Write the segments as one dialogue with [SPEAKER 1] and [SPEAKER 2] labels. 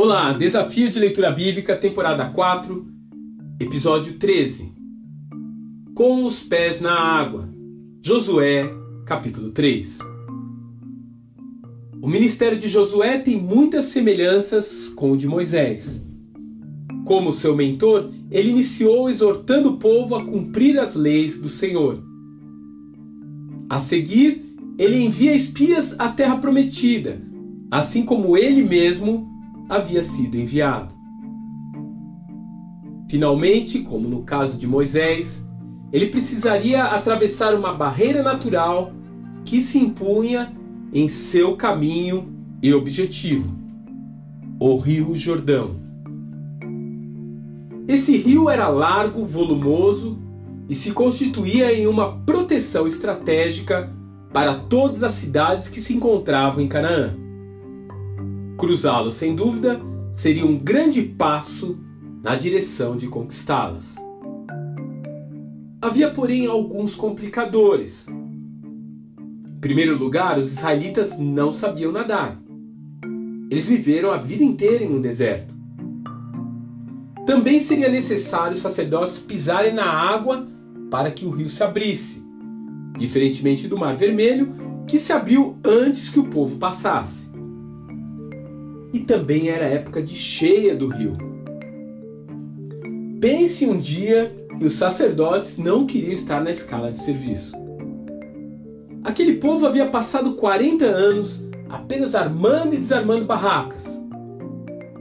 [SPEAKER 1] Olá, Desafio de Leitura Bíblica, temporada 4, episódio 13. Com os pés na água. Josué, capítulo 3. O ministério de Josué tem muitas semelhanças com o de Moisés. Como seu mentor, ele iniciou exortando o povo a cumprir as leis do Senhor. A seguir, ele envia espias à terra prometida, assim como ele mesmo havia sido enviado. Finalmente, como no caso de Moisés, ele precisaria atravessar uma barreira natural que se impunha em seu caminho e objetivo: o Rio Jordão. Esse rio era largo, volumoso e se constituía em uma proteção estratégica para todas as cidades que se encontravam em Canaã. Cruzá-lo, sem dúvida, seria um grande passo na direção de conquistá-las. Havia, porém, alguns complicadores. Em primeiro lugar, os israelitas não sabiam nadar. Eles viveram a vida inteira em um deserto. Também seria necessário os sacerdotes pisarem na água para que o rio se abrisse, diferentemente do Mar Vermelho, que se abriu antes que o povo passasse e também era época de cheia do rio. Pense um dia que os sacerdotes não queriam estar na escala de serviço. Aquele povo havia passado 40 anos apenas armando e desarmando barracas.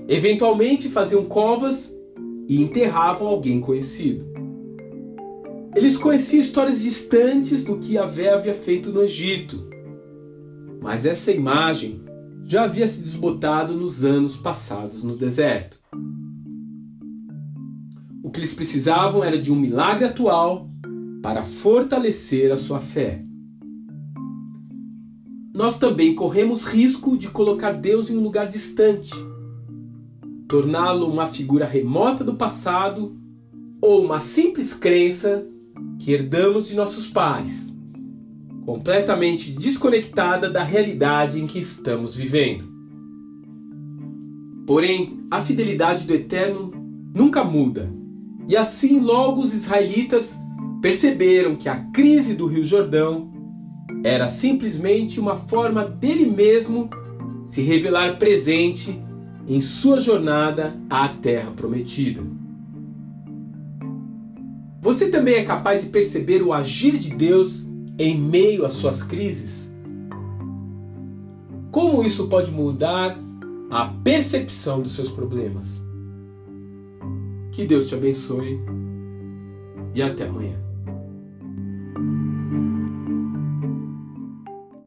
[SPEAKER 1] Eventualmente faziam covas e enterravam alguém conhecido. Eles conheciam histórias distantes do que Yahvé havia feito no Egito. Mas essa imagem já havia se desbotado nos anos passados no deserto. O que eles precisavam era de um milagre atual para fortalecer a sua fé. Nós também corremos risco de colocar Deus em um lugar distante, torná-lo uma figura remota do passado ou uma simples crença que herdamos de nossos pais completamente desconectada da realidade em que estamos vivendo. Porém, a fidelidade do Eterno nunca muda, e assim logo os israelitas perceberam que a crise do Rio Jordão era simplesmente uma forma dele mesmo se revelar presente em sua jornada à Terra Prometida. Você também é capaz de perceber o agir de Deus em meio às suas crises? Como isso pode mudar a percepção dos seus problemas? Que Deus te abençoe e até amanhã.